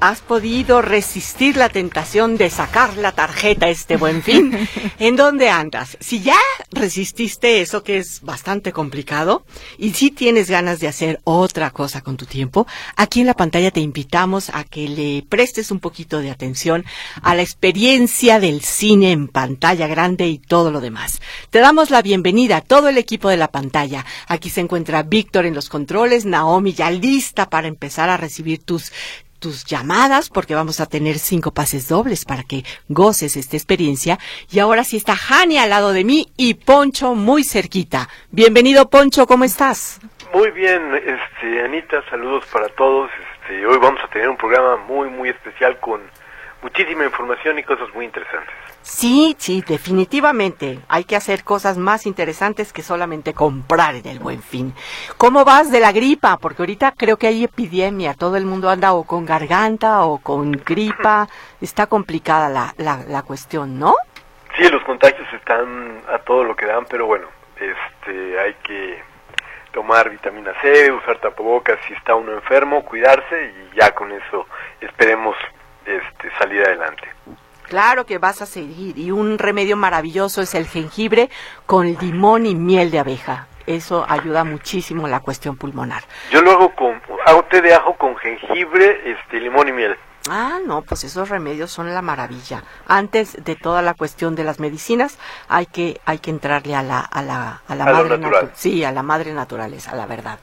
¿Has podido resistir la tentación de sacar la tarjeta este buen fin? ¿En dónde andas? Si ya resististe eso que es bastante complicado y si tienes ganas de hacer otra cosa con tu tiempo, aquí en la pantalla te invitamos a que le prestes un poquito de atención a la experiencia del cine en pantalla grande y todo lo demás. Te damos la bienvenida a todo el equipo de la pantalla. Aquí se encuentra Víctor en los controles, Naomi ya lista para empezar a recibir tus tus llamadas porque vamos a tener cinco pases dobles para que goces esta experiencia. Y ahora sí está Jani al lado de mí y Poncho muy cerquita. Bienvenido Poncho, ¿cómo estás? Muy bien, este, Anita, saludos para todos. Este, hoy vamos a tener un programa muy, muy especial con muchísima información y cosas muy interesantes. Sí, sí, definitivamente. Hay que hacer cosas más interesantes que solamente comprar en el buen fin. ¿Cómo vas de la gripa? Porque ahorita creo que hay epidemia. Todo el mundo anda o con garganta o con gripa. Está complicada la, la, la cuestión, ¿no? Sí, los contagios están a todo lo que dan, pero bueno, este, hay que tomar vitamina C, usar tapabocas si está uno enfermo, cuidarse y ya con eso esperemos este, salir adelante. Claro que vas a seguir. Y un remedio maravilloso es el jengibre con limón y miel de abeja. Eso ayuda muchísimo a la cuestión pulmonar. Yo lo hago con, hago té de ajo con jengibre, este, limón y miel. Ah, no, pues esos remedios son la maravilla. Antes de toda la cuestión de las medicinas, hay que hay que entrarle a la a la a la madre natural. sí, a la madre naturaleza, la verdad.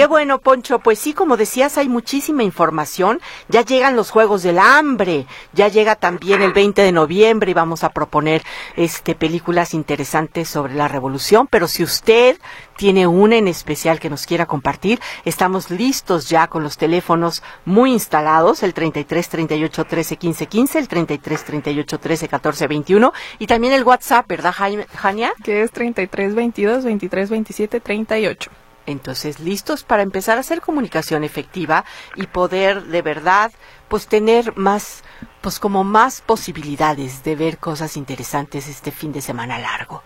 Qué bueno, Poncho, pues sí, como decías, hay muchísima información. Ya llegan los Juegos del Hambre, ya llega también el 20 de noviembre y vamos a proponer este películas interesantes sobre la revolución, pero si usted tiene una en especial que nos quiera compartir, estamos listos ya con los teléfonos muy instalados, el 33 38 13 15 15, el 33 38 13 14 21 y también el WhatsApp, ¿verdad, Jania? Que es 33 22 23 27 38. Entonces, listos para empezar a hacer comunicación efectiva y poder de verdad, pues tener más, pues como más posibilidades de ver cosas interesantes este fin de semana largo.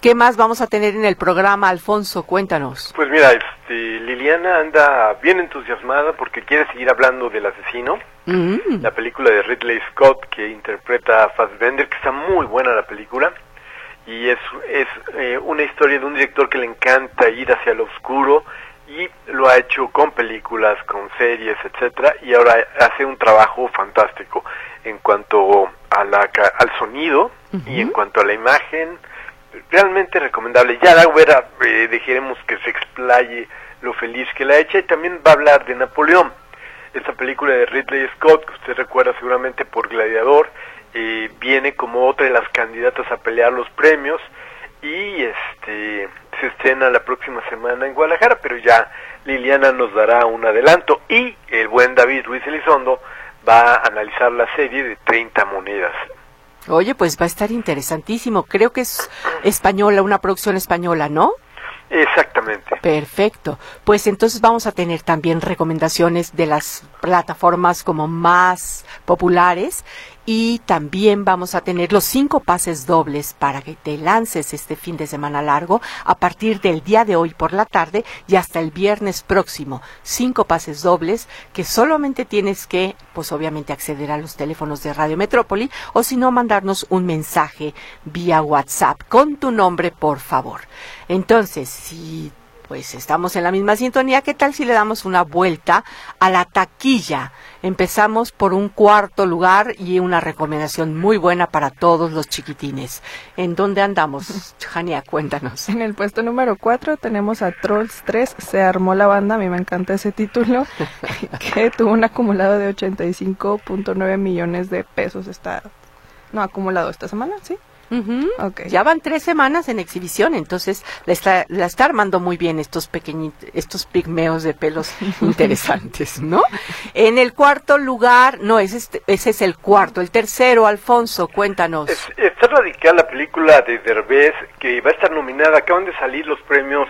¿Qué más vamos a tener en el programa, Alfonso? Cuéntanos. Pues mira, este, Liliana anda bien entusiasmada porque quiere seguir hablando del asesino. Mm. La película de Ridley Scott que interpreta a Fassbender, que está muy buena la película. Y es, es eh, una historia de un director que le encanta ir hacia lo oscuro y lo ha hecho con películas, con series, etcétera, y ahora hace un trabajo fantástico en cuanto a la, al sonido y en cuanto a la imagen realmente recomendable. Ya la hubiera, eh, dejaremos que se explaye lo feliz que la ha hecho y también va a hablar de Napoleón. Esta película de Ridley Scott, que usted recuerda seguramente por Gladiador, eh, viene como otra de las candidatas a pelear los premios y este se estrena la próxima semana en Guadalajara, pero ya Liliana nos dará un adelanto y el buen David Ruiz Elizondo va a analizar la serie de 30 monedas. Oye, pues va a estar interesantísimo. Creo que es española, una producción española, ¿no? Exactamente. Perfecto. Pues entonces vamos a tener también recomendaciones de las plataformas como más populares y también vamos a tener los cinco pases dobles para que te lances este fin de semana largo a partir del día de hoy por la tarde y hasta el viernes próximo. Cinco pases dobles que solamente tienes que, pues obviamente, acceder a los teléfonos de Radio Metrópoli o si no, mandarnos un mensaje vía WhatsApp con tu nombre, por favor. Entonces, si pues estamos en la misma sintonía. ¿Qué tal si le damos una vuelta a la taquilla? Empezamos por un cuarto lugar y una recomendación muy buena para todos los chiquitines. ¿En dónde andamos? Jania, cuéntanos. En el puesto número 4 tenemos a Trolls 3, Se armó la banda, a mí me encanta ese título, que tuvo un acumulado de 85.9 millones de pesos. Está, no, acumulado esta semana, ¿sí? Ujú. Ok. Ya van tres semanas en exhibición, entonces la está, la está armando muy bien estos pequeñitos, estos pigmeos de pelos interesantes, ¿no? En el cuarto lugar, no, ese es, ese es el cuarto. El tercero, Alfonso, cuéntanos. Es- está radical la película de Derbez que va a estar nominada. Acaban de salir los premios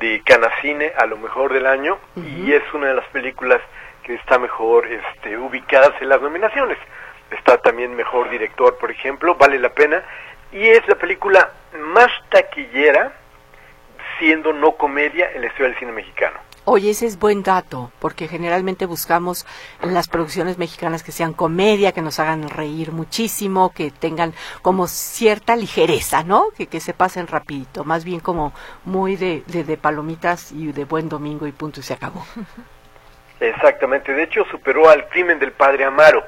de Canacine a lo mejor del año y es una de las películas que está mejor este, ubicadas en las nominaciones. Está también mejor director, por ejemplo, vale la pena. Y es la película más taquillera, siendo no comedia, en la historia del cine mexicano. Oye, ese es buen dato, porque generalmente buscamos en las producciones mexicanas que sean comedia, que nos hagan reír muchísimo, que tengan como cierta ligereza, ¿no? Que, que se pasen rapidito, más bien como muy de, de, de palomitas y de buen domingo y punto y se acabó. Exactamente, de hecho superó al crimen del padre Amaro.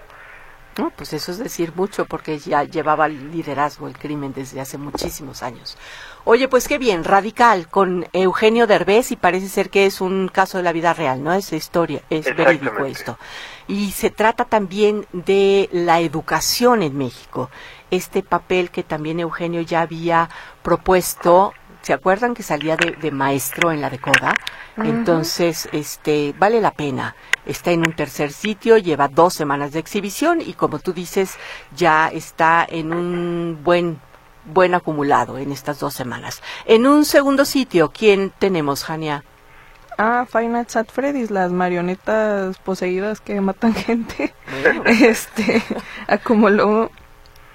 No, pues eso es decir mucho porque ya llevaba el liderazgo el crimen desde hace muchísimos años. Oye, pues qué bien, radical con Eugenio Derbez y parece ser que es un caso de la vida real, ¿no? Es historia, es verídico esto. Y se trata también de la educación en México. Este papel que también Eugenio ya había propuesto, ¿se acuerdan que salía de, de maestro en la decoda? Entonces, este, vale la pena. Está en un tercer sitio, lleva dos semanas de exhibición y como tú dices, ya está en un buen, buen acumulado en estas dos semanas. En un segundo sitio, ¿quién tenemos, Jania? Ah, Five Nights at Freddy's, las marionetas poseídas que matan gente. este acumuló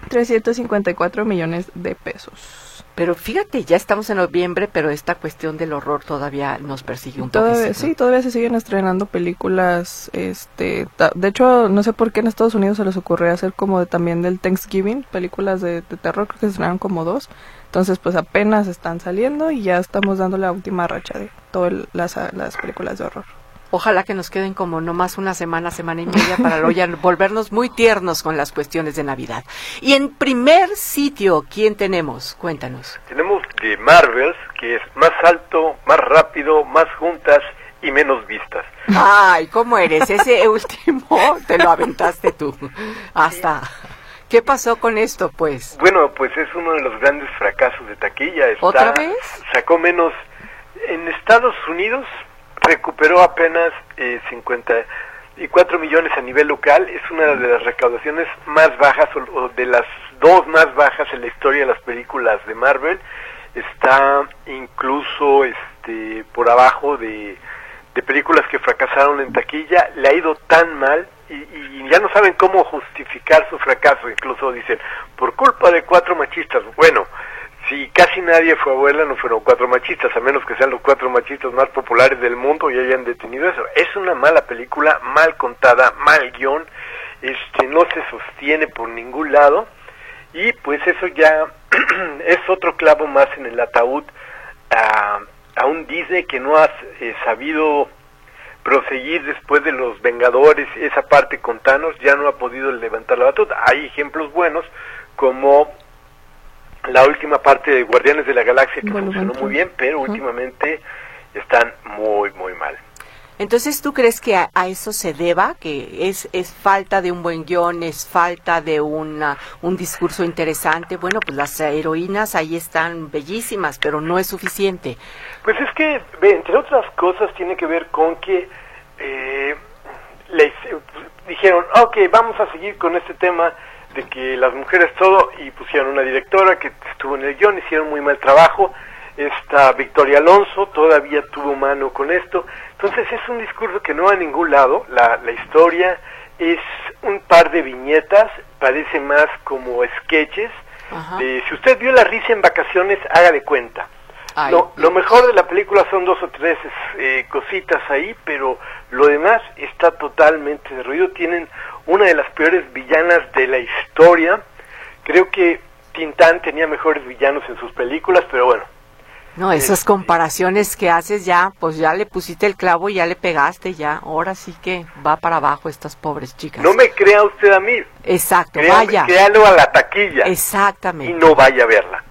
354 millones de pesos. Pero fíjate, ya estamos en noviembre, pero esta cuestión del horror todavía nos persigue un Todavía, poquito. sí, todavía se siguen estrenando películas. Este, de hecho, no sé por qué en Estados Unidos se les ocurrió hacer como de- también del Thanksgiving, películas de, de terror, creo que se estrenaron como dos. Entonces, pues apenas están saliendo y ya estamos dando la última racha de todas las, las películas de horror. Ojalá que nos queden como no más una semana, semana y media para luego volvernos muy tiernos con las cuestiones de Navidad. Y en primer sitio, ¿quién tenemos? Cuéntanos. Tenemos de Marvels, que es más alto, más rápido, más juntas y menos vistas. Ay, ¿cómo eres? Ese último te lo aventaste tú. Hasta. ¿Qué pasó con esto, pues? Bueno, pues es uno de los grandes fracasos de taquilla. Está- ¿Otra vez? Sacó menos. En Estados Unidos recuperó apenas eh, 54 millones a nivel local. Es una de las recaudaciones más bajas o, de las dos más bajas en la historia de las películas de Marvel. Está incluso este por abajo de, de películas que fracasaron en taquilla. Le ha ido tan mal y, y ya no saben cómo justificar su fracaso. Incluso dicen, por culpa de cuatro machistas. Bueno, si casi nadie fue abuela, no fueron cuatro machistas, a menos que sean los cuatro machistas más populares del mundo y hayan detenido eso. Es una mala película, mal contada, mal guion, este, no se sostiene por ningún lado y pues eso ya es otro clavo más en el ataúd a, a un Disney que no ha eh, sabido proseguir después de los Vengadores, esa parte con Thanos ya no ha podido levantar la batuta. Hay ejemplos buenos como la última parte de Guardianes de la Galaxia que funcionó muy bien, pero últimamente están muy, muy mal. Entonces, ¿tú crees que a, a eso se deba? ¿Que es, es falta de un buen guion, es falta de una, un discurso interesante? Bueno, pues las heroínas ahí están bellísimas, pero no es suficiente. Pues es que, entre otras cosas, tiene que ver con que eh, les eh, dijeron, ok, vamos a seguir con este tema de que las mujeres todo, y pusieron una directora que estuvo en el guion, hicieron muy mal trabajo, esta Victoria Alonso todavía tuvo mano con esto, entonces es un discurso que no va a ningún lado, la, la historia es un par de viñetas, parece más como sketches, de, si usted vio la risa en vacaciones, haga de cuenta. Ay, Lo, lo mejor de la película son dos o tres eh, cositas ahí, pero lo demás está totalmente derruido. Tienen una de las peores villanas de la historia. Creo que Tintán tenía mejores villanos en sus películas, pero bueno. No, esas Este- comparaciones que haces ya, pues ya le pusiste el clavo y ya le pegaste, ya. Ahora sí que va para abajo estas pobres chicas. No me crea usted a mí, Exacto, créame- vaya. créalo a la taquilla y Exactamente. no vaya a verla.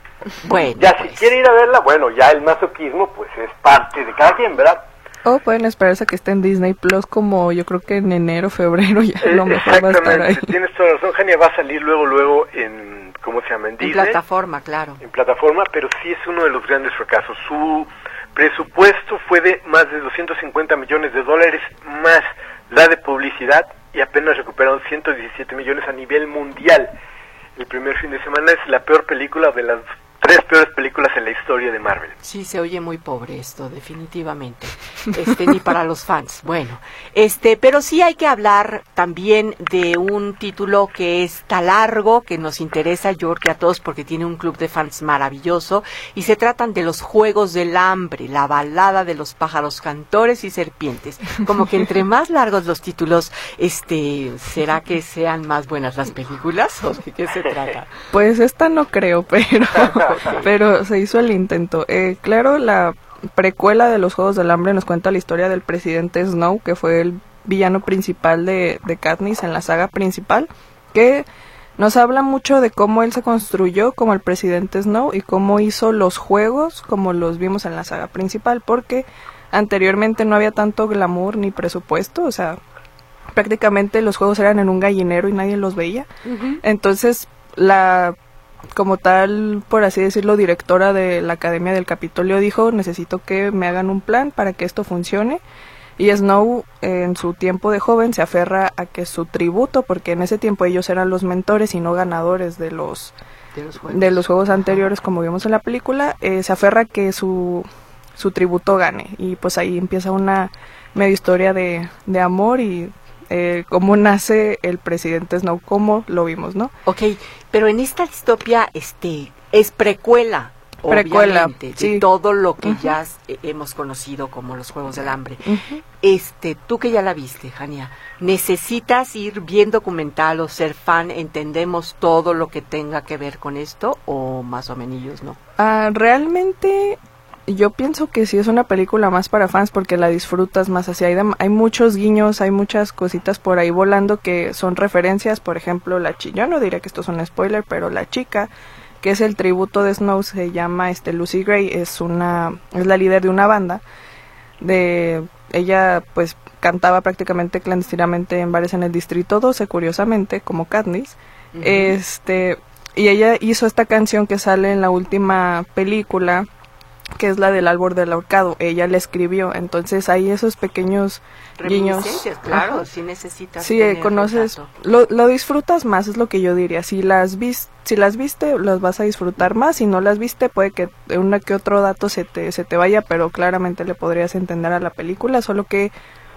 Bueno, Ya si pues. quiere ir a verla, bueno, ya el masoquismo pues es parte de cada quien, ¿verdad? O pueden esperarse a que esté en Disney Plus como yo creo que en enero, febrero ya Eh, lo mejor va a estar ahí. Tienes toda razón, Jania, va a salir luego, luego en ¿cómo se llama? En, en plataforma, claro. En plataforma, pero sí es uno de los grandes fracasos. Su presupuesto fue de más de 250 millones de dólares, más la de publicidad, y apenas recuperaron 117 millones a nivel mundial. El primer fin de semana es la peor película de las tres peores películas en la historia de Marvel. Sí, se oye muy pobre esto, definitivamente. Este, ni para los fans. Bueno, este, pero sí hay que hablar también de un título que está largo, que nos interesa, yo creo que a todos, porque tiene un club de fans maravilloso, y se tratan de los Juegos del Hambre, la balada de los pájaros cantores y serpientes. Como que entre más largos los títulos, este, ¿será que sean más buenas las películas? ¿O de qué se trata? Pues esta no creo, pero pero se hizo el intento. Eh, claro, la precuela de los Juegos del Hambre nos cuenta la historia del presidente Snow, que fue el villano principal de, de Katniss en la saga principal, que nos habla mucho de cómo él se construyó como el presidente Snow y cómo hizo los juegos como los vimos en la saga principal, porque anteriormente no había tanto glamour ni presupuesto, o sea, prácticamente los juegos eran en un gallinero y nadie los veía. Entonces, la como tal, por así decirlo, directora de la Academia del Capitolio dijo, necesito que me hagan un plan para que esto funcione. Y Snow, en su tiempo de joven, se aferra a que su tributo, porque en ese tiempo ellos eran los mentores y no ganadores de los, de los, juegos. anteriores, como vimos en la película, eh, se aferra a que su, su tributo gane. Y pues ahí empieza una media historia de, de amor y eh, cómo nace el presidente Snow, como lo vimos, ¿no? Ok, pero en esta distopia este, es precuela, precuela de todo lo que ya eh, hemos conocido como los Juegos del Hambre. Este, tú que ya la viste, Jania, ¿necesitas ir bien documental o ser fan? ¿Entendemos todo lo que tenga que ver con esto o más o menos no? Ah, realmente yo pienso que sí es una película más para fans porque la disfrutas más así. Hay, hay muchos guiños, hay muchas cositas por ahí volando que son referencias. Por ejemplo, la chica, yo no diría que esto es un spoiler, pero la chica, que es el tributo de Snow, se llama este Lucy Gray, es una, es la líder de una banda. De, ella pues cantaba prácticamente clandestinamente en bares en el distrito 12, curiosamente, como Katniss. Este, y ella hizo esta canción que sale en la última película que es la del árbol del ahorcado. Ella la escribió, entonces hay esos pequeños guiños. Claro, si necesitas. Sí, conoces, lo, lo, disfrutas más, es lo que yo diría. Si las, vis, si las viste, las vas a disfrutar más. Si no las viste, puede que una que otro dato se te, se te vaya, pero claramente le podrías entender a la película, solo que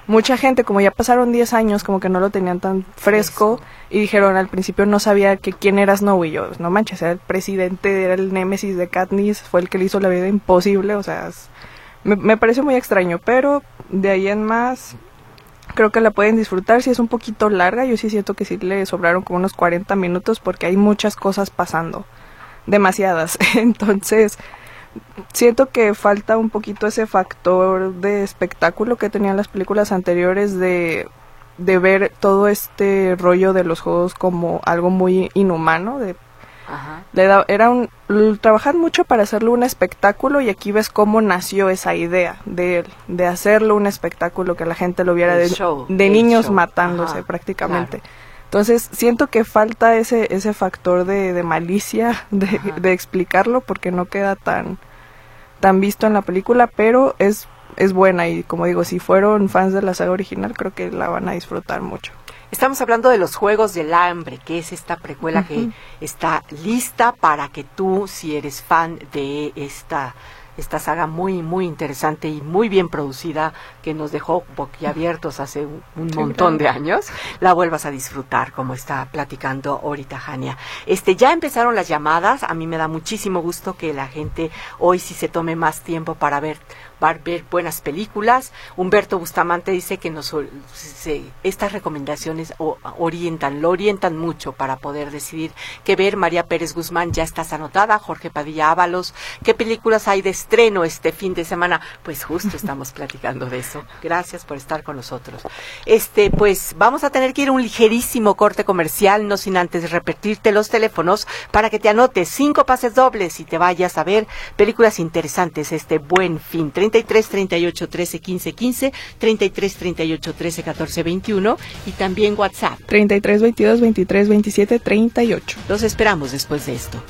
mucha gente, como ya pasaron 10 años, como que no lo tenían tan fresco y dijeron al principio no sabía que quién era Snow y yo, no manches, era el presidente, era el némesis de Katniss, fue el que le hizo la vida imposible, o sea, me, me parece muy extraño, pero de ahí en más creo que la pueden disfrutar, si es un poquito larga, yo sí siento que sí le sobraron como unos 40 minutos porque hay muchas cosas pasando, demasiadas, entonces siento que falta un poquito ese factor de espectáculo que tenían las películas anteriores de, de ver todo este rollo de los juegos como algo muy inhumano de Le da, era un trabajar mucho para hacerlo un espectáculo y aquí ves cómo nació esa idea de, de hacerlo un espectáculo que la gente lo viera de, de niños matándose prácticamente. Entonces siento que falta ese, ese factor de, de malicia de, de, explicarlo porque no queda tan, tan visto en la película, pero es, es buena y como digo, si fueron fans de la saga original creo que la van a disfrutar mucho. Estamos hablando de los Juegos del Hambre, que es esta precuela que está lista para que tú, si eres fan de esta esta saga muy, muy interesante y muy bien producida que nos dejó boquiabiertos hace un, montón de años, la vuelvas a disfrutar como está platicando ahorita Jania. Este, ya empezaron las llamadas, a mí me da muchísimo gusto que la gente hoy sí se tome más tiempo para ver va a ver buenas películas. Humberto Bustamante dice que nos, estas recomendaciones orientan, lo orientan mucho para poder decidir qué ver. María Pérez Guzmán ya estás anotada, Jorge Padilla Ábalos, qué películas hay de estreno este fin de semana. Pues justo estamos platicando de eso. Gracias por estar con nosotros. Este, pues vamos a tener que ir a un ligerísimo corte comercial, no sin antes repetirte los teléfonos para que te anotes cinco pases dobles y te vayas a ver películas interesantes este buen fin. 33 38 13 15 15, 33 38 13 14 21 y también WhatsApp. 33 22 23 27 38. Los esperamos después de esto.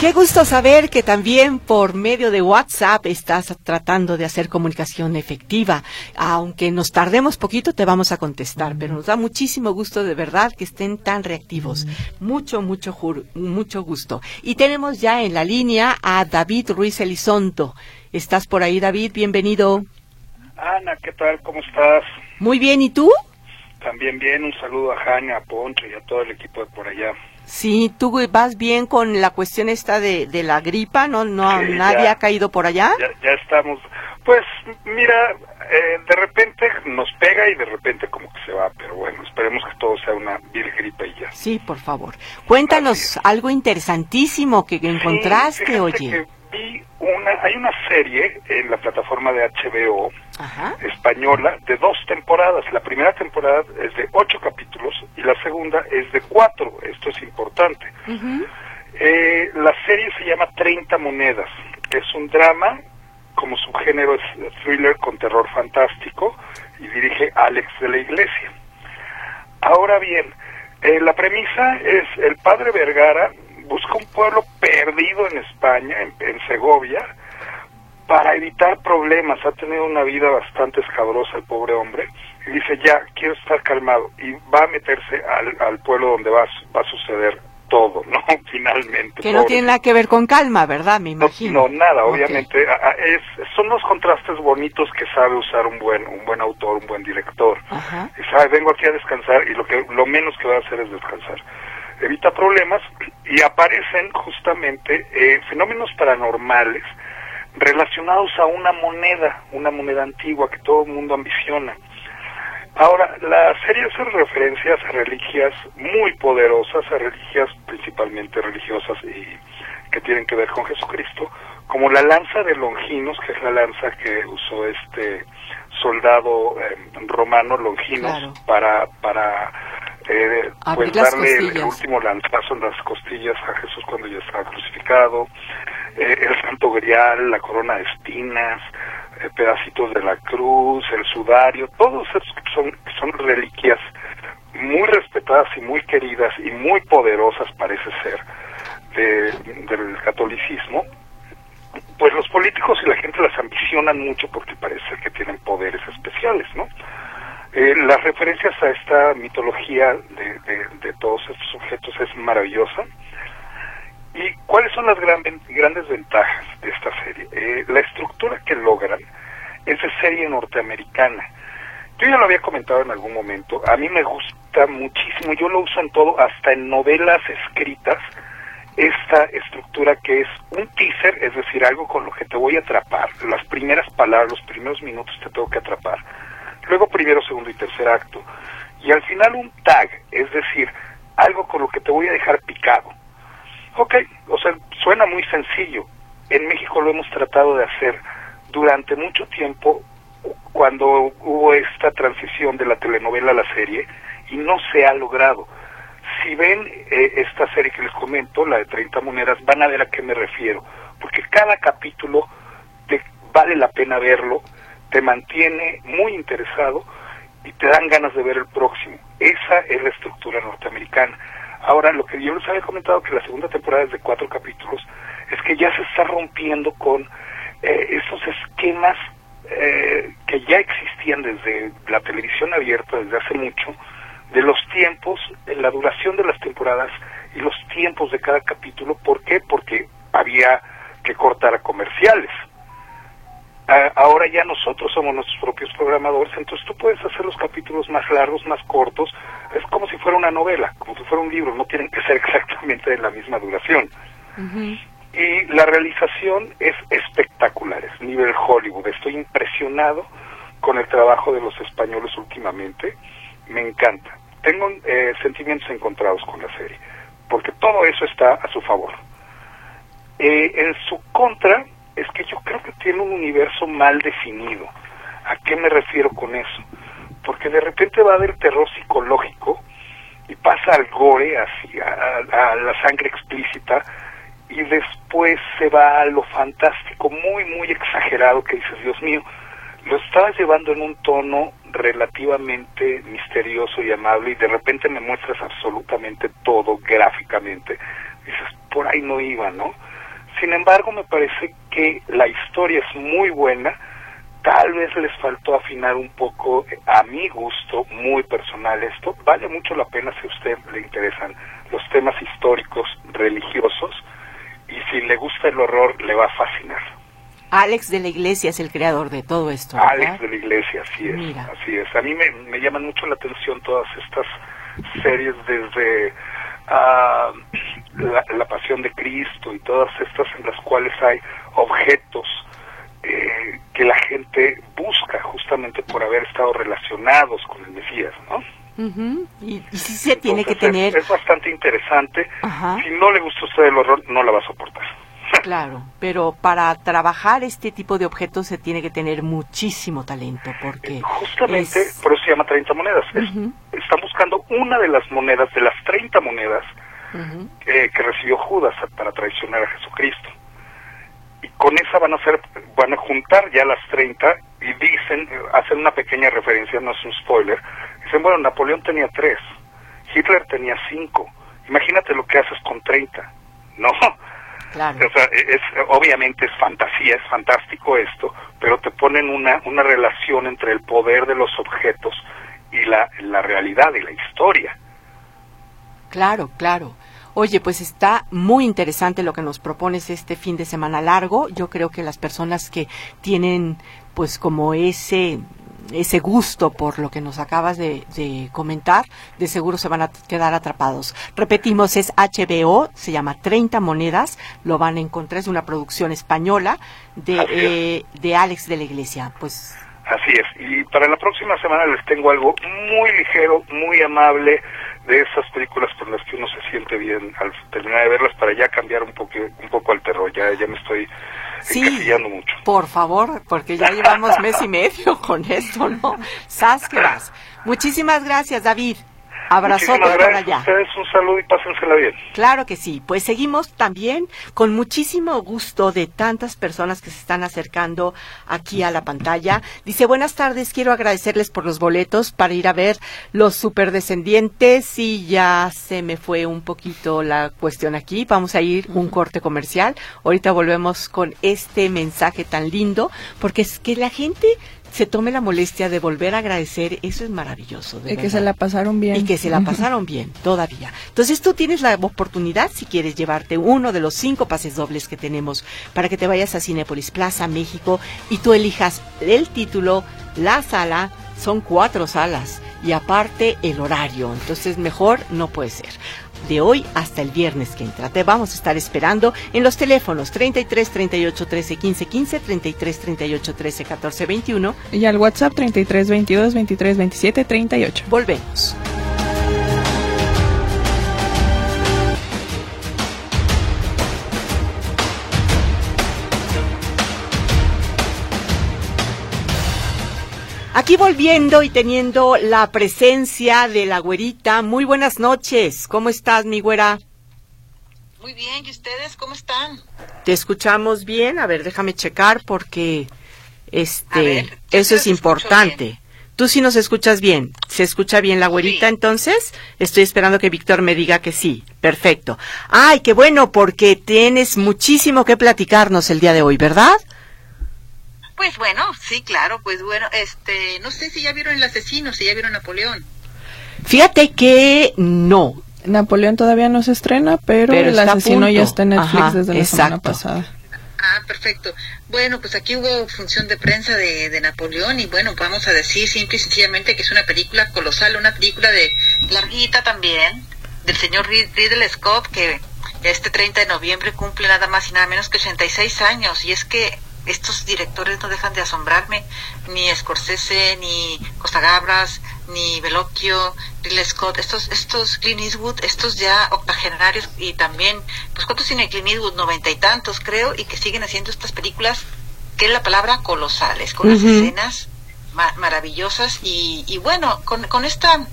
Qué gusto saber que también por medio de WhatsApp estás tratando de hacer comunicación efectiva. Aunque nos tardemos poquito, te vamos a contestar, pero nos da muchísimo gusto de verdad que estén tan reactivos. Mucho, mucho, mucho gusto. Y tenemos ya en la línea a David Ruiz Elizondo. ¿Estás por ahí, David? Bienvenido. Ana, ¿qué tal? ¿Cómo estás? Muy bien, ¿y tú? También bien, un saludo a Jania, a Poncho y a todo el equipo de por allá. Sí, tú vas bien con la cuestión esta de, de la gripa, ¿no? no ¿Nadie ha caído por allá? Ya, estamos. Pues mira, eh, de repente nos pega y de repente como que se va, pero bueno, esperemos que todo sea una vil gripa y ya. Sí, por favor. Cuéntanos algo interesantísimo que encontraste, oye vi una, hay una serie en la plataforma de HBO española de dos temporadas. La primera temporada es de ocho capítulos y la segunda es de cuatro. Esto es importante. Eh, la serie se llama 30 monedas. Es un drama, como su género es thriller con terror fantástico y dirige Alex de la Iglesia. Ahora bien, eh, la premisa es el padre Vergara busca un pueblo perdido en España, en, Segovia, para evitar problemas. Ha tenido una vida bastante escabrosa el pobre hombre. Y dice, ya, quiero estar calmado. Y va a meterse al, pueblo donde va, va a suceder todo, ¿no? Finalmente. Que no tiene nada que ver con calma, ¿verdad? Me imagino. No, nada, obviamente. Es, son los contrastes bonitos que sabe usar un buen un buen autor, un buen director. Y sabe, vengo aquí a descansar y lo que lo menos que va a hacer es descansar evita problemas y aparecen justamente eh, fenómenos paranormales relacionados a una moneda, una moneda antigua que todo el mundo ambiciona. Ahora, la serie hace referencias a religias muy poderosas, a religias principalmente religiosas y que tienen que ver con Jesucristo, como la lanza de Longinos, que es la lanza que usó este soldado eh, romano Longinos para para eh, pues darle el, último lanzazo en las costillas a Jesús cuando ya estaba crucificado, eh, el santo grial, la corona de espinas, eh, pedacitos de la cruz, el sudario, todos esos son, son reliquias muy respetadas y muy queridas y muy poderosas parece ser del catolicismo, pues los políticos y la gente las ambicionan mucho porque parece que tienen poderes especiales, ¿no? Eh, las referencias a esta mitología de, todos estos objetos es maravillosa. ¿Y cuáles son las grandes ventajas de esta serie? Eh, la estructura que logran es de serie norteamericana. Yo ya lo había comentado en algún momento, a mí me gusta muchísimo, yo lo uso en todo, hasta en novelas escritas, esta estructura que es un teaser, es decir, algo con lo que te voy a atrapar, las primeras palabras, los primeros minutos te tengo que atrapar luego primero, segundo y tercer acto, y al final un tag, es decir, algo con lo que te voy a dejar picado. Ok, o sea, suena muy sencillo. En México lo hemos tratado de hacer durante mucho tiempo cuando hubo esta transición de la telenovela a la serie y no se ha logrado. Si ven eh, esta serie que les comento, la de 30 monedas, van a ver a qué me refiero, porque cada capítulo te vale la pena verlo te mantiene muy interesado y te dan ganas de ver el próximo. Esa es la estructura norteamericana. Ahora, lo que yo les había comentado, que la segunda temporada es de cuatro capítulos, es que ya se está rompiendo con eh, esos esquemas eh, que ya existían desde la televisión abierta desde hace mucho, de los tiempos, la duración de las temporadas y los tiempos de cada capítulo. ¿Por qué? Porque había que cortar a comerciales ahora ya nosotros somos nuestros propios programadores, entonces tú puedes hacer los capítulos más largos, más cortos, es como si fuera una novela, como si fuera un libro, no tienen que ser exactamente de la misma duración. Y la realización es espectacular, es nivel Hollywood, estoy impresionado con el trabajo de los españoles últimamente, me encanta. tengo eh, sentimientos encontrados con la serie, porque todo eso está a su favor. Eh, en su contra es que yo creo que tiene un universo mal definido. ¿A qué me refiero con eso? Porque de repente va del terror psicológico y pasa al gore, así, a, la sangre explícita, y después se va a lo fantástico, muy, muy exagerado, que dices, Dios mío, lo estabas llevando en un tono relativamente misterioso y amable y de repente me muestras absolutamente todo gráficamente. Dices, por ahí no iba, ¿no? Sin embargo, me parece que la historia es muy buena, tal vez les faltó afinar un poco, a mi gusto, muy personal esto. Vale mucho la pena si a usted le interesan los temas históricos, religiosos, y si le gusta el horror, le va a fascinar. Alex de la Iglesia es el creador de todo esto. Alex de la Iglesia, así es. Así es. A mí me, me llaman mucho la atención todas estas series desde uh, la, la, Pasión de Cristo y todas estas en las cuales hay objetos eh, que la gente busca justamente por haber estado relacionados con el Mesías, ¿no? y, sí se tiene que tener... Es, bastante interesante. Si no le gusta a usted el horror, no la va a soportar. Claro, pero para trabajar este tipo de objetos se tiene que tener muchísimo talento, porque... Justamente, por eso se llama 30 monedas. están buscando una de las monedas, de las 30 monedas que recibió Judas para traicionar a Jesucristo. Y con esa van a hacer, van a juntar ya las 30 y dicen, hacen una pequeña referencia, no es un spoiler, dicen, bueno, Napoleón tenía tres, Hitler tenía cinco, imagínate lo que haces con 30, ¿no? Claro. O sea, es, obviamente es fantasía, es fantástico esto, pero te ponen una, una relación entre el poder de los objetos y la, la realidad y la historia. Claro, claro. Oye, pues está muy interesante lo que nos propones este fin de semana largo. Yo creo que las personas que tienen pues como ese ese gusto por lo que nos acabas de, comentar, de seguro se van a quedar atrapados. Repetimos, es HBO, se llama 30 monedas, lo van a encontrar, es una producción española de, eh, de Alex de la Iglesia. Pues Así es. Y para la próxima semana les tengo algo muy ligero, muy amable de esas películas con las que uno se siente bien al terminar de verlas para ya cambiar un poco un poco al terror. Ya ya me estoy sí, mucho. Por favor, porque ya llevamos mes y medio con esto, ¿no? Sas que vas. Muchísimas gracias, David. Abrazote por allá. ustedes, un saludo y pásensela bien. Claro que sí. Pues seguimos también con muchísimo gusto de tantas personas que se están acercando aquí a la pantalla. Dice, buenas tardes, quiero agradecerles por los boletos para ir a ver los superdescendientes y ya se me fue un poquito la cuestión aquí. Vamos a ir un corte comercial. Ahorita volvemos con este mensaje tan lindo porque es que la gente se tome la molestia de volver a agradecer, eso es maravilloso. y que se la pasaron bien. Y que se la pasaron bien, todavía. Entonces tú tienes la oportunidad, si quieres llevarte uno de los cinco pases dobles que tenemos, para que te vayas a Cinepolis Plaza, México, y tú elijas el título, la sala, son cuatro salas, y aparte el horario. Entonces mejor no puede ser de hoy hasta el viernes que entra. Te vamos a estar esperando en los teléfonos 33 38 13 15 15, 33 38 13 14 21 y al WhatsApp 33 22 23 27 38. Volvemos. Aquí volviendo y teniendo la presencia de la güerita. Muy buenas noches. ¿Cómo estás, mi güera? Muy bien, ¿y ustedes cómo están? Te escuchamos bien. A ver, déjame checar porque este eso es importante. Tú sí nos escuchas bien. ¿Se escucha bien la güerita entonces? Estoy esperando que Víctor me diga que sí. Perfecto. Ay, qué bueno, porque tienes muchísimo que platicarnos el día de hoy, ¿verdad? Pues bueno, sí, claro, pues bueno, este, no sé si ya vieron El asesino, si ya vieron Napoleón. Fíjate que no. Napoleón todavía no se estrena, pero, El asesino ya está en Netflix desde la semana pasada. Ah, perfecto. Bueno, pues aquí hubo función de prensa de, de, Napoleón y bueno, vamos a decir simple y sencillamente que es una película colosal, una película de larguita también, del señor Ridley Scott, que este 30 de noviembre cumple nada más y nada menos que 86 años. Y es que estos directores no dejan de asombrarme, ni Scorsese, ni Costa Gabras, ni Veloquio, Ridley Scott, estos, estos Clint Eastwood, estos ya octogenarios y también, pues ¿cuántos tiene Clint Eastwood? Noventa y tantos creo, y que siguen haciendo estas películas, que es la palabra colosales, con las escenas maravillosas. Y, y bueno, con, con esta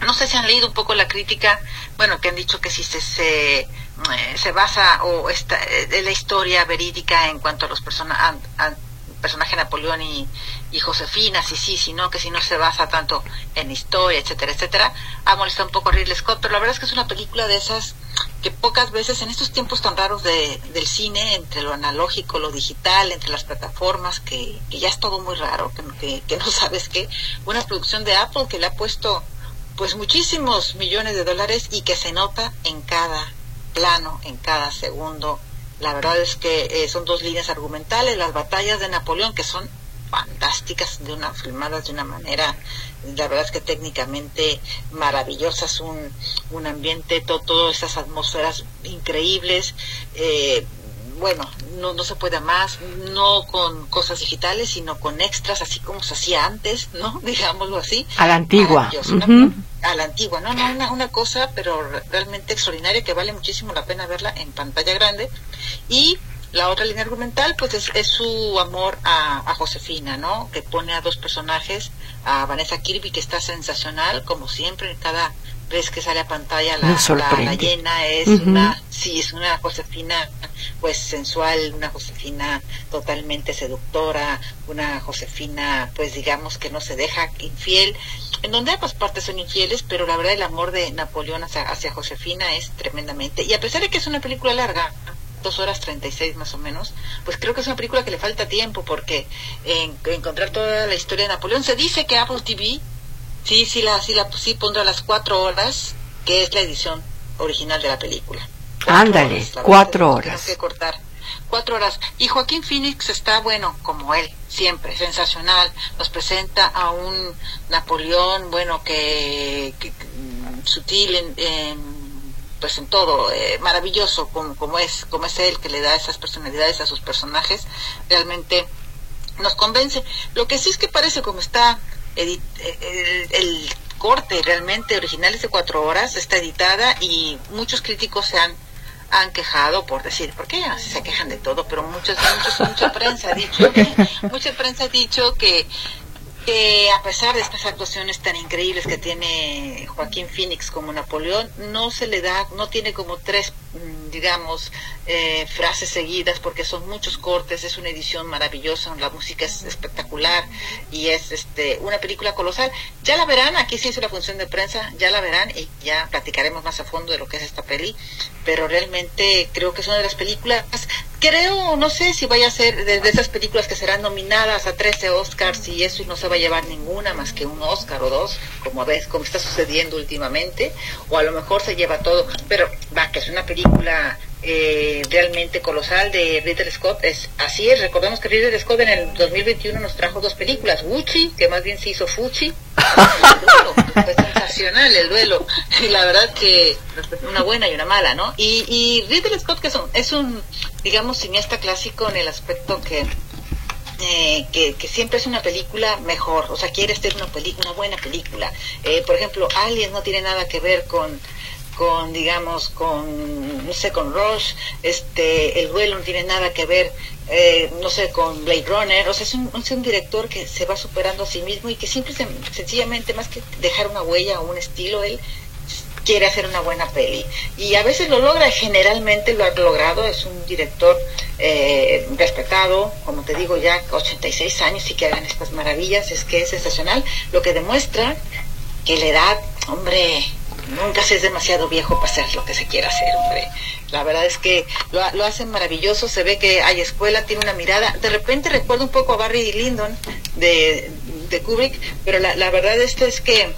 no sé si han leído un poco la crítica, bueno, que han dicho que si se, se, eh, se basa o esta, eh, la historia verídica en cuanto a los personajes personaje Napoleón y, y, Josefina, si sí, si no, que si no se basa tanto en historia, etcétera, etcétera, ha molestado un poco a Ridley Scott, pero la verdad es que es una película de esas que pocas veces en estos tiempos tan raros de, del cine, entre lo analógico, lo digital, entre las plataformas, que, que ya es todo muy raro, que, que, que no sabes qué, una producción de Apple que le ha puesto pues muchísimos millones de dólares y que se nota en cada plano, en cada segundo. La verdad es que eh, son dos líneas argumentales, las batallas de Napoleón que son fantásticas, de una filmadas de una manera, la verdad es que técnicamente maravillosas, un, un ambiente, todo, todas esas atmósferas increíbles, eh, bueno, no, no se puede más, no con cosas digitales, sino con extras, así como se hacía antes, ¿no? Digámoslo así. A la antigua. A la antigua, ¿no? no una, una cosa, pero realmente extraordinaria que vale muchísimo la pena verla en pantalla grande. Y la otra línea argumental, pues es, su amor a, a, Josefina, ¿no? Que pone a dos personajes, a Vanessa Kirby, que está sensacional, como siempre, en cada ves que sale a pantalla la, la, llena es una sí es una Josefina pues sensual una Josefina totalmente seductora una Josefina pues digamos que no se deja infiel en donde ambas partes son infieles pero la verdad el amor de Napoleón hacia, hacia Josefina es tremendamente y a pesar de que es una película larga dos horas treinta y seis más o menos, pues creo que es una película que le falta tiempo porque en, encontrar toda la historia de Napoleón se dice que Apple TV Sí, sí, la, sí, la, sí pondrá las cuatro horas, que es la edición original de la película. Ándale, cuatro horas. que cortar. Cuatro horas. Y Joaquín Phoenix está, bueno, como él, siempre, sensacional. Nos presenta a un Napoleón, bueno, que, mm, sutil en, pues en todo, eh, maravilloso como, como, es, como es él, que le da esas personalidades a sus personajes. Realmente nos convence. Lo que sí es que parece como está el, el, corte realmente original es de cuatro horas, está editada y muchos críticos se han han quejado por decir, ¿por qué se quejan de todo? Pero muchos, muchos mucha prensa ha dicho, mucha prensa ha dicho que que a pesar de estas actuaciones tan increíbles que tiene Joaquín Phoenix como Napoleón, no se le da, no tiene como tres, mm, digamos, eh, frases seguidas porque son muchos cortes, es una edición maravillosa, la música es espectacular y es este una película colosal. Ya la verán, aquí se hizo la función de prensa, ya la verán y ya platicaremos más a fondo de lo que es esta peli, pero realmente creo que es una de las películas creo, no sé si vaya a ser de, esas películas que serán nominadas a 13 Oscars y eso no se va a llevar ninguna más que un Oscar o dos, como ves, como está sucediendo últimamente, o a lo mejor se lleva todo, pero va, que es una película eh, realmente colosal de Ridley Scott. Es, así es, recordemos que Ridley Scott en el 2021 nos trajo dos películas, Gucci, que más bien se hizo Fuchi, fue sensacional el duelo, y la verdad que una buena y una mala, ¿no? Y, y Ridley Scott que son, es un, digamos, cineasta clásico en el aspecto que eh, que, que, siempre es una película mejor, o sea, quiere ser una, una buena película. Eh, por ejemplo, Aliens no tiene nada que ver con con digamos con no sé con Rush este el duelo no tiene nada que ver eh, no sé con Blade Runner o sea es un, es un, director que se va superando a sí mismo y que siempre sencillamente más que dejar una huella o un estilo él quiere hacer una buena peli y a veces lo logra generalmente lo ha logrado es un director eh, respetado como te digo ya 86 años y que hagan estas maravillas es que es sensacional lo que demuestra que la edad hombre nunca se es demasiado viejo para hacer lo que se quiera hacer, hombre. La verdad es que lo, lo, hacen maravilloso, se ve que hay escuela, tiene una mirada. De repente recuerdo un poco a Barry Lyndon de, de Kubrick, pero la, la verdad esto es que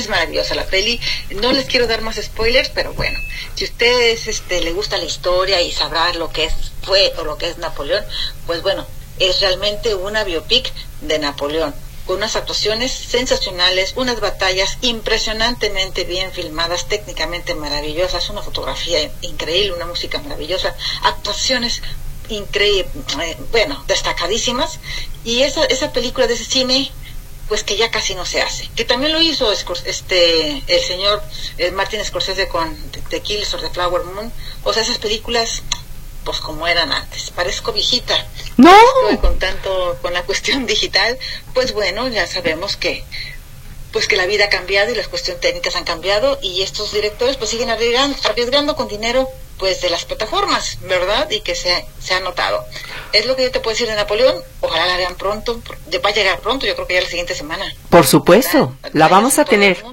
es maravillosa la peli. No les quiero dar más spoilers, pero bueno, si ustedes este, le gusta la historia y sabrá lo que es, fue o lo que es Napoleón, pues bueno, es realmente una biopic de Napoleón con unas actuaciones sensacionales, unas batallas impresionantemente bien filmadas, técnicamente maravillosas, una fotografía increíble, una música maravillosa, actuaciones increíbles, eh, bueno, destacadísimas. Y esa, esa película de ese cine pues que ya casi no se hace. Que también lo hizo este el señor eh, Martin Scorsese con The Kills or The Flower Moon. O sea, esas películas, pues como eran antes. Parezco viejita. No. Con tanto, con la cuestión digital, pues bueno, ya sabemos que pues que la vida ha cambiado y las cuestiones técnicas han cambiado y estos directores pues siguen arriesgando, arriesgando con dinero pues de las plataformas, ¿verdad? Y que se, se ha notado. Es lo que yo te puedo decir de Napoleón, ojalá la vean pronto, va a llegar pronto, yo creo que ya la siguiente semana. Por supuesto, la, vamos a tener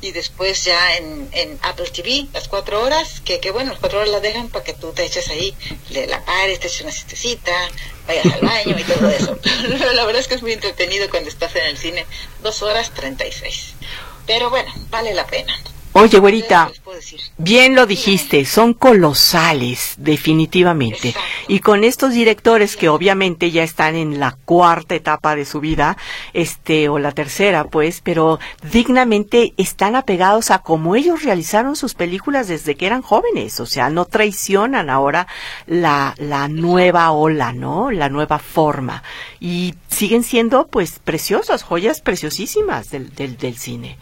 y después ya en, en Apple TV, las cuatro horas, que, que bueno, las cuatro horas las dejan para que tú te eches ahí, le la pares, te eches una siestecita, vayas al baño y todo eso. la verdad es que es muy entretenido cuando estás en el cine, dos horas treinta y seis. Pero bueno, vale la pena. Oye, güerita, bien lo dijiste, son colosales, definitivamente. Y con estos directores que obviamente ya están en la cuarta etapa de su vida, este, o la tercera, pues, pero dignamente están apegados a cómo ellos realizaron sus películas desde que eran jóvenes. O sea, no traicionan ahora la, la nueva ola, ¿no? La nueva forma. Y siguen siendo, pues, preciosas, joyas preciosísimas del, del, del cine.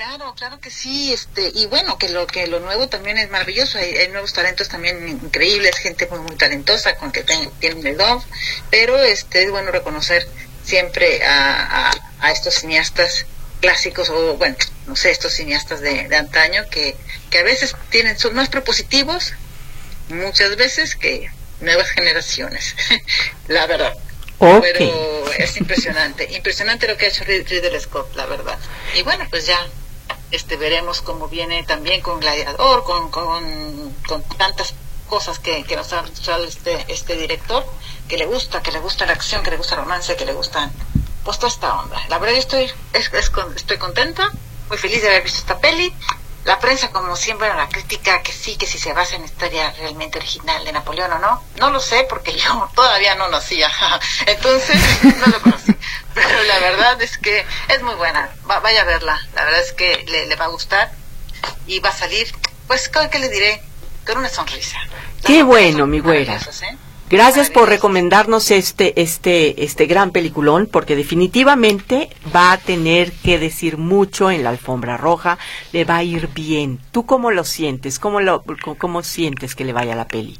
Claro, claro que sí, este, y bueno, que lo que lo nuevo también es maravilloso, hay, nuevos talentos también increíbles, gente muy muy talentosa con que tienen el don, pero este es bueno reconocer siempre a, a, estos cineastas clásicos o bueno, no sé, estos cineastas de, de antaño que, que a veces tienen son más propositivos muchas veces que nuevas generaciones, la verdad. Pero es impresionante, impresionante lo que ha hecho Ridley Scott, la verdad. Y bueno, pues ya este veremos cómo viene también con Gladiador, con, con, con tantas cosas que, que nos ha mostrado este, este director, que le gusta, que le gusta la acción, que le gusta el romance, que le gustan pues toda esta onda. La verdad yo estoy, es, estoy contenta, muy feliz de haber visto esta peli la prensa, como siempre, la crítica que sí, que si se basa en historia realmente original de Napoleón o no, no lo sé porque yo todavía no nacía, entonces no lo conocí. Pero la verdad es que es muy buena, vaya a verla, la verdad es que le, va a gustar y va a salir, pues, ¿qué le diré? Con una sonrisa. Qué bueno, mi güera. ¿eh? Gracias por recomendarnos este, este, este gran peliculón, porque definitivamente va a tener que decir mucho en la alfombra roja, le va a ir bien. ¿Tú cómo lo sientes? ¿Cómo, lo, cómo sientes que le vaya la peli?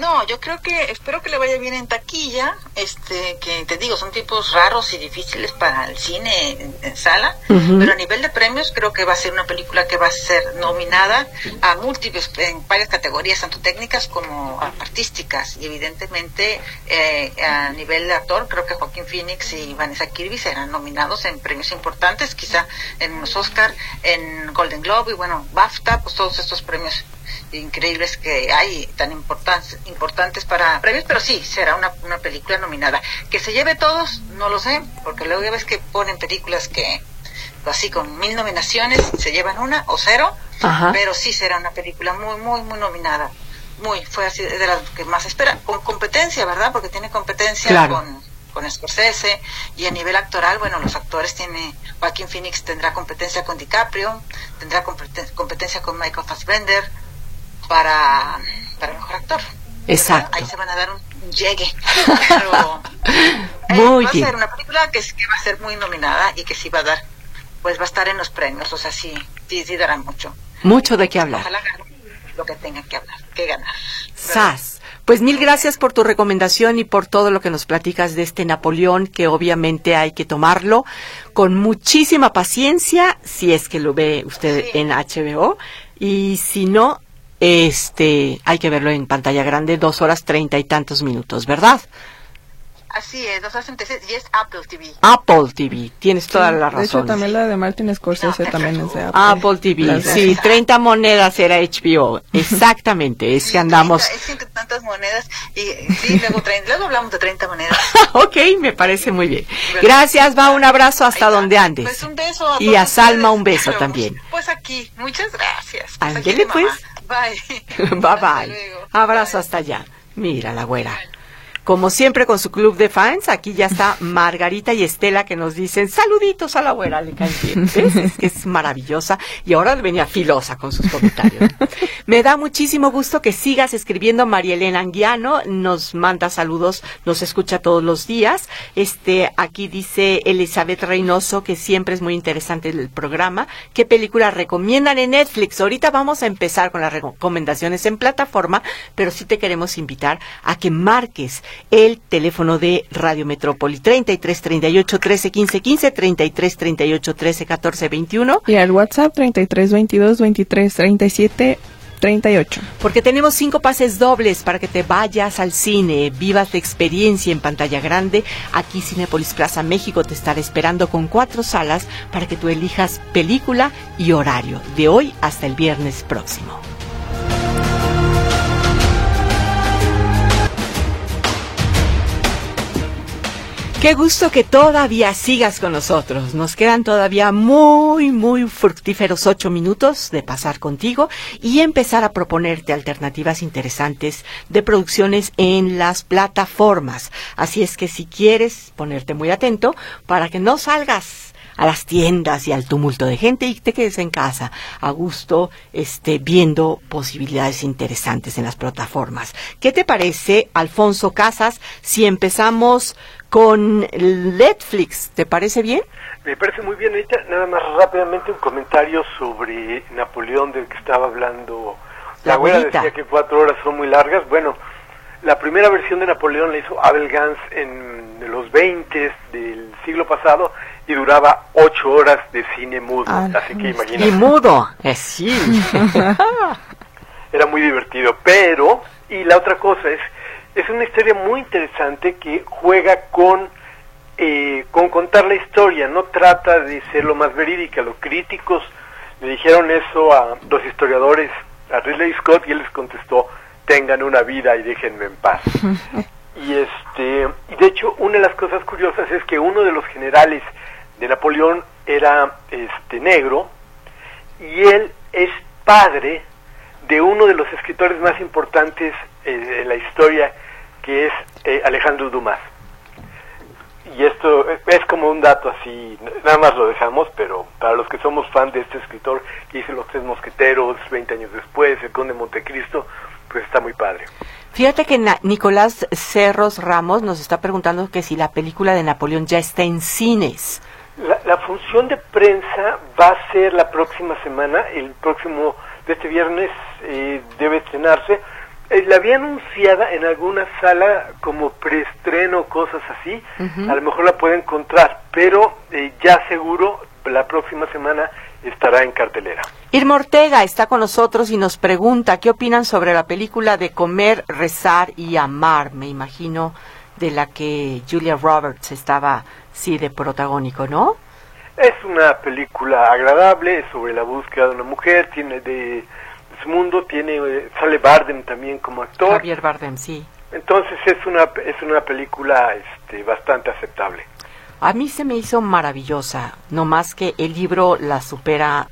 No, yo creo que espero que le vaya bien en taquilla, este, que te digo, son tiempos raros y difíciles para el cine en, sala, pero a nivel de premios creo que va a ser una película que va a ser nominada a múltiples, en varias categorías, tanto técnicas como artísticas, y evidentemente eh, a nivel de actor creo que Joaquín Phoenix y Vanessa Kirby serán nominados en premios importantes, quizá en los Oscar, en Golden Globe y bueno, BAFTA, pues todos estos premios increíbles que hay, tan importantes, importantes para premios, pero sí, será una, una película nominada. Que se lleve todos, no lo sé, porque luego ya ves que ponen películas que así con mil nominaciones se llevan una o cero, pero sí será una película muy, muy, muy nominada. Muy, fue así de las que más espera, con competencia, ¿verdad? Porque tiene competencia con, con Scorsese y a nivel actoral, bueno, los actores tiene, Joaquín Phoenix tendrá competencia con DiCaprio, tendrá competencia con Michael Fassbender, para, para mejor actor. Exacto. Ahí se van a dar un llegue. Pero eh, va a ser una película que, que, va a ser muy nominada y que sí va a dar, pues va a estar en los premios, o sea, sí, sí, sí dará mucho. Mucho de qué hablar. Ojalá lo que tenga que hablar, que ganar. Sas. Pues mil gracias por tu recomendación y por todo lo que nos platicas de este Napoleón, que obviamente hay que tomarlo con muchísima paciencia, si es que lo ve usted en HBO, y si no, este, hay que verlo en pantalla grande, dos horas treinta y tantos minutos, ¿verdad? Así es, dos horas y es Apple TV. Apple TV, tienes toda la razón. De hecho, también la de Martin Scorsese también es de Apple. Apple TV, sí, 30 monedas era HBO, exactamente, es que andamos... Es que tantas monedas, y sí, luego, luego hablamos de 30 monedas. ok, me parece muy bien. Gracias, va, un abrazo hasta donde andes. Pues un beso a Y a Salma un beso también. Pues aquí, muchas gracias. Pues Ándele pues. Bye. bye bye. Abrazo hasta allá. Mira la güera. Como siempre con su club de fans, aquí ya está Margarita y Estela que nos dicen saluditos a la abuela, le caen bien. Es que es maravillosa y ahora venía filosa con sus comentarios. Me da muchísimo gusto que sigas escribiendo María Elena Anguiano, nos manda saludos, nos escucha todos los días. Este, aquí dice Elizabeth Reynoso que siempre es muy interesante el programa. ¿Qué película recomiendan en Netflix? Ahorita vamos a empezar con las recomendaciones en plataforma, pero sí te queremos invitar a que marques el teléfono de Radio Metrópoli 33 38 13 15 15 33 38 13 14 21 y al WhatsApp 33 22 23 37 38. Porque tenemos cinco pases dobles para que te vayas al cine, vivas la experiencia en pantalla grande. Aquí Cinepolis Plaza México te estará esperando con cuatro salas para que tú elijas película y horario de hoy hasta el viernes próximo. Qué gusto que todavía sigas con nosotros. Nos quedan todavía muy, muy fructíferos ocho minutos de pasar contigo y empezar a proponerte alternativas interesantes de producciones en las plataformas. Así es que si quieres ponerte muy atento para que no salgas a las tiendas y al tumulto de gente y te quedes en casa a gusto este viendo posibilidades interesantes en las plataformas. ¿Qué te parece, Alfonso Casas, si empezamos con Netflix. ¿Te parece bien? Me parece muy bien. Ahorita nada más rápidamente un comentario sobre Napoleón del que estaba hablando. La, abuela decía que cuatro horas son muy largas. Bueno, la primera versión de Napoleón la hizo Abel Gans en los 20 del siglo pasado y duraba ocho horas de cine mudo. Ah, Así que imagínate. Y mudo, es sí. Era muy divertido. Pero, y la otra cosa es es una historia muy interesante que juega con, eh, con contar la historia, no trata de ser lo más verídica. Los críticos le dijeron eso a los historiadores, a Ridley Scott, y él les contestó, tengan una vida y déjenme en paz. y este, y de hecho, una de las cosas curiosas es que uno de los generales de Napoleón era este negro y él es padre de uno de los escritores más importantes eh, la historia, que es eh, Alejandro Dumas. Y esto es como un dato así, nada más lo dejamos, pero para los que somos fan de este escritor que hizo Los Tres Mosqueteros, 20 años después, El Conde Montecristo, pues está muy padre. Fíjate que Nicolás Cerros Ramos nos está preguntando que si la película de Napoleón ya está en cines. La, la función de prensa va a ser la próxima semana, el próximo de este viernes eh, debe estrenarse. Eh, la había anunciada en alguna sala como preestreno, cosas así. A lo mejor la puede encontrar, pero eh, ya seguro la próxima semana estará en cartelera. Irma Ortega está con nosotros y nos pregunta qué opinan sobre la película de Comer, Rezar y Amar, me imagino, de la que Julia Roberts estaba, sí, de protagónico, ¿no? Es una película agradable sobre la búsqueda de una mujer, tiene de mundo, tiene eh, sale Bardem también como actor. Javier Bardem, sí. Entonces es una es una película este bastante aceptable. A mí se me hizo maravillosa, no más que el libro la supera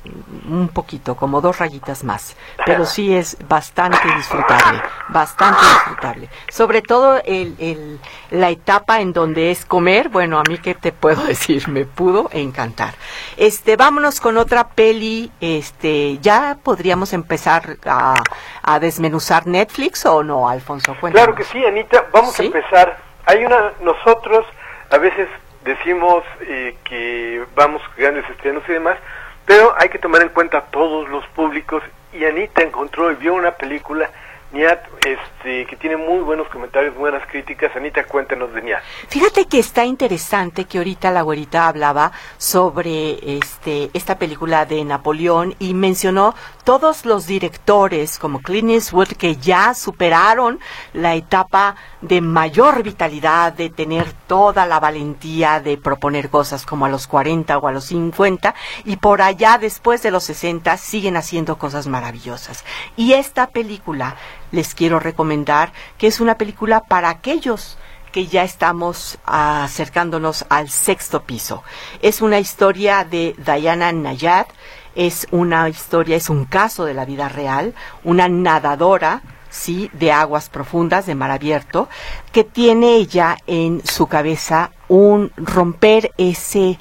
un poquito, como dos rayitas más, pero sí es bastante disfrutable, bastante disfrutable. Sobre todo el, el, la etapa en donde es comer, bueno, a mí qué te puedo decir, me pudo encantar. Este, vámonos con otra peli, este, ya podríamos empezar a, a desmenuzar Netflix o no, Alfonso, Claro que sí, Anita, vamos a empezar. Hay una, nosotros a veces decimos eh, que vamos grandes estrenos y demás, pero hay que tomar en cuenta todos los públicos y Anita encontró y vio una película Niat, este, que tiene muy buenos comentarios, buenas críticas. Anita, cuéntanos de Niat. Fíjate que está interesante que ahorita la güerita hablaba sobre este, esta película de Napoleón y mencionó todos los directores como Clint Eastwood que ya superaron la etapa de mayor vitalidad, de tener toda la valentía de proponer cosas como a los 40 o a los 50 y por allá después de los 60 siguen haciendo cosas maravillosas. Y esta película les quiero recomendar que es una película para aquellos que ya estamos acercándonos al sexto piso. Es una historia de Diana Nayad, es una historia, es un caso de la vida real, una nadadora sí, de aguas profundas, de mar abierto, que tiene ella en su cabeza un romper ese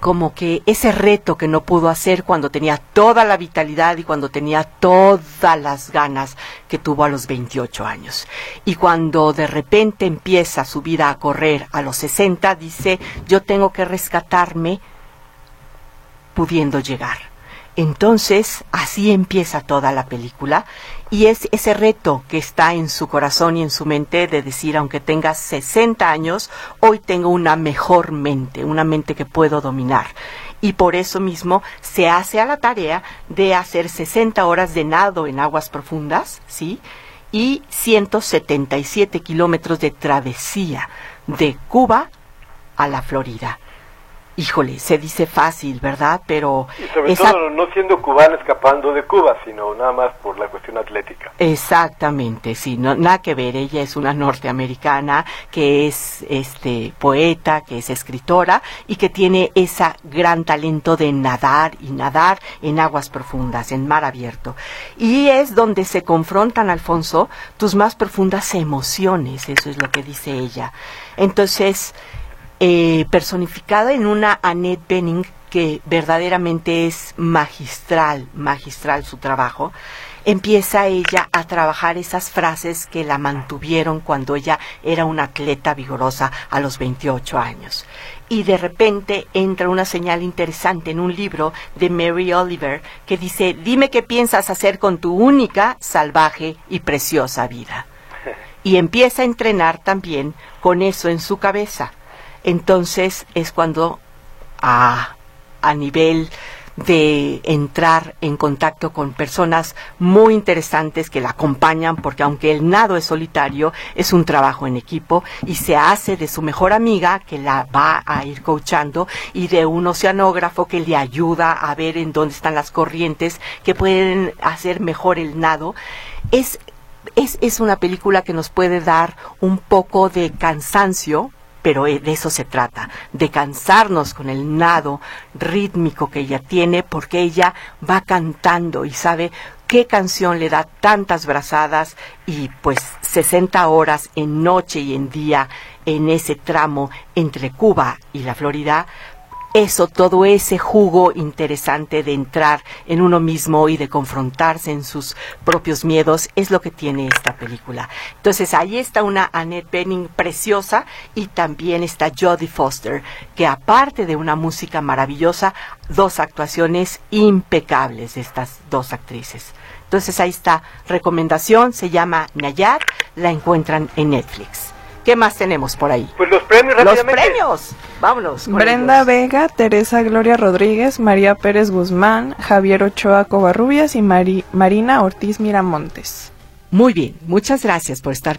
como que ese reto que no pudo hacer cuando tenía toda la vitalidad y cuando tenía todas las ganas que tuvo a los 28 años. Y cuando de repente empieza su vida a correr a los 60, dice, yo tengo que rescatarme pudiendo llegar. Entonces, así empieza toda la película y es ese reto que está en su corazón y en su mente de decir, aunque tenga 60 años, hoy tengo una mejor mente, una mente que puedo dominar. Y por eso mismo se hace a la tarea de hacer 60 horas de nado en aguas profundas, ¿sí? Y 177 kilómetros de travesía de Cuba a la Florida híjole, se dice fácil, ¿verdad? Pero... Y sobre todo no siendo cubana escapando de Cuba, sino nada más por la cuestión atlética. Exactamente, sí, no, nada que ver, ella es una norteamericana que es este poeta, que es escritora y que tiene ese gran talento de nadar y nadar en aguas profundas, en mar abierto. Y es donde se confrontan, Alfonso, tus más profundas emociones, eso es lo que dice ella. Entonces, eh, personificada en una Annette Benning que verdaderamente es magistral, magistral su trabajo, empieza ella a trabajar esas frases que la mantuvieron cuando ella era una atleta vigorosa a los 28 años. Y de repente entra una señal interesante en un libro de Mary Oliver que dice, dime qué piensas hacer con tu única, salvaje y preciosa vida. Y empieza a entrenar también con eso en su cabeza entonces es cuando a, a nivel de entrar en contacto con personas muy interesantes que la acompañan, porque aunque el nado es solitario, es un trabajo en equipo y se hace de su mejor amiga que la va a ir coachando y de un oceanógrafo que le ayuda a ver en dónde están las corrientes que pueden hacer mejor el nado. Es, es, es una película que nos puede dar un poco de cansancio, pero eh, de eso se trata, de cansarnos con el nado rítmico que ella tiene, porque ella va cantando y sabe qué canción le da tantas brazadas y pues 60 horas en noche y en día en ese tramo entre Cuba y la Florida, eso, todo ese jugo interesante de entrar en uno mismo y de confrontarse en sus propios miedos, es lo que tiene esta película. Entonces ahí está una Annette Bening preciosa y también está Jodie Foster, que aparte de una música maravillosa, dos actuaciones impecables de estas dos actrices. Entonces ahí está, recomendación, se llama Nayar, la encuentran en Netflix. ¿Qué más tenemos por ahí? Pues los premios rápidamente. Los premios. Vámonos. Brenda Vega, Teresa Gloria Rodríguez, María Pérez Guzmán, Javier Ochoa Covarrubias y Marina Ortiz Miramontes. Muy bien, muchas gracias por estar con